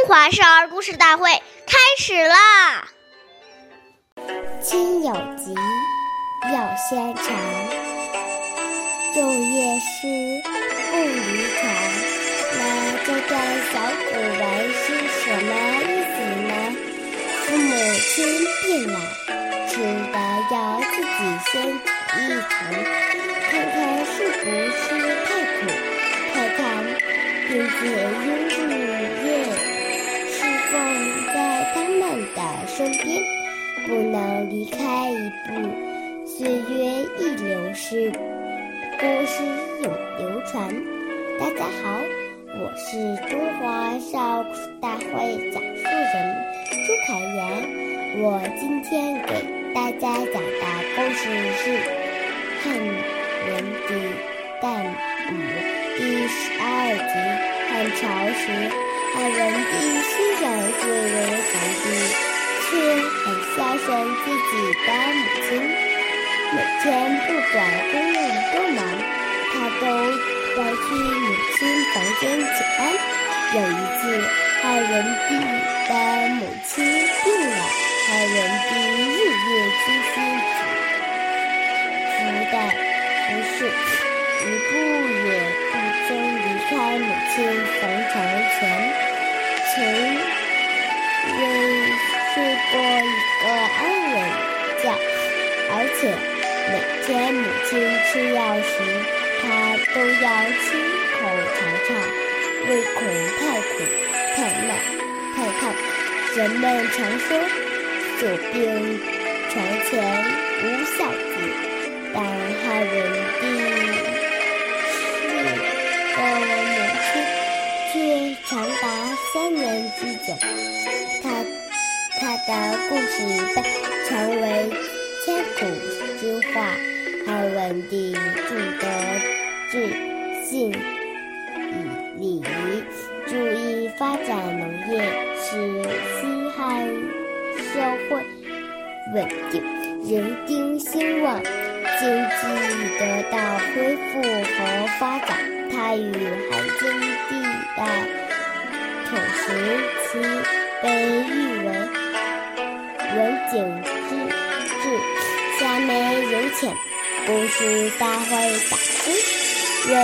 中华少儿故事大会开始啦！亲有疾，要先尝。昼夜思，不离床。那这段小古文是什么意思呢？父母亲病了，吃的要自己先尝一尝，看看是不是太苦，看看并且应日夜放在他们的身边，不能离开一步。岁月易流逝，故事永流传。大家好，我是中华少儿大会讲述人朱凯言。我今天给大家讲的故事是汉文帝诞武第十二集。汉朝时，汉文帝虽然贵为皇帝，却很孝顺自己的母亲。每天不管公务多忙，他都要去母亲房间请安。有一次，汉文帝的母亲病了。汉文帝日夜精心服的服侍，一步也不曾离开母亲坟床前，每天母亲吃药时，他都要亲口。尝尝，唯恐太苦、太辣、太烫。人们常说。久病床前无孝子，但汉文帝侍奉母亲却长达三年之久。他他的故事被称为千古之话。汉文帝重德治信以礼仪，注意发展农业，使西汉。社会稳定，人丁兴旺，经济得到恢复和发展。他与汉景帝的统时期被誉为文景之。面有请故事大会导师为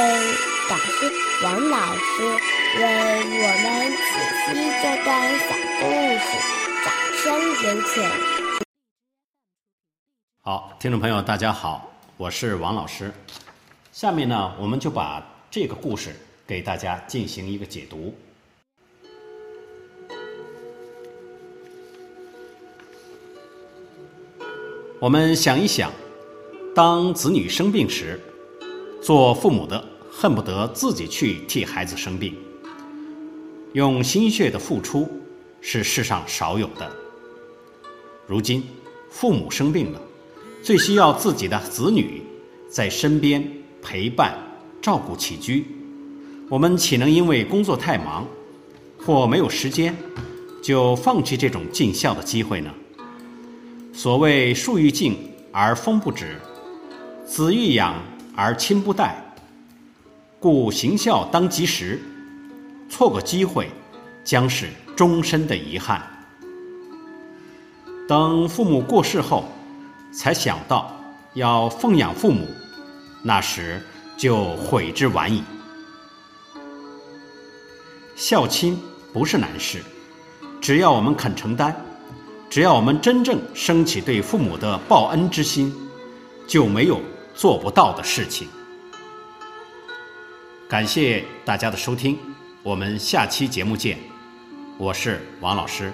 导师王老师为我们解析这段小故事。掌声有请。好，听众朋友，大家好，我是王老师。下面呢，我们就把这个故事给大家进行一个解读。我们想一想，当子女生病时，做父母的恨不得自己去替孩子生病，用心血的付出是世上少有的。如今，父母生病了，最需要自己的子女在身边陪伴、照顾起居。我们岂能因为工作太忙或没有时间，就放弃这种尽孝的机会呢？所谓“树欲静而风不止，子欲养而亲不待”，故行孝当及时，错过机会，将是终身的遗憾。等父母过世后，才想到要奉养父母，那时就悔之晚矣。孝亲不是难事，只要我们肯承担，只要我们真正升起对父母的报恩之心，就没有做不到的事情。感谢大家的收听，我们下期节目见。我是王老师。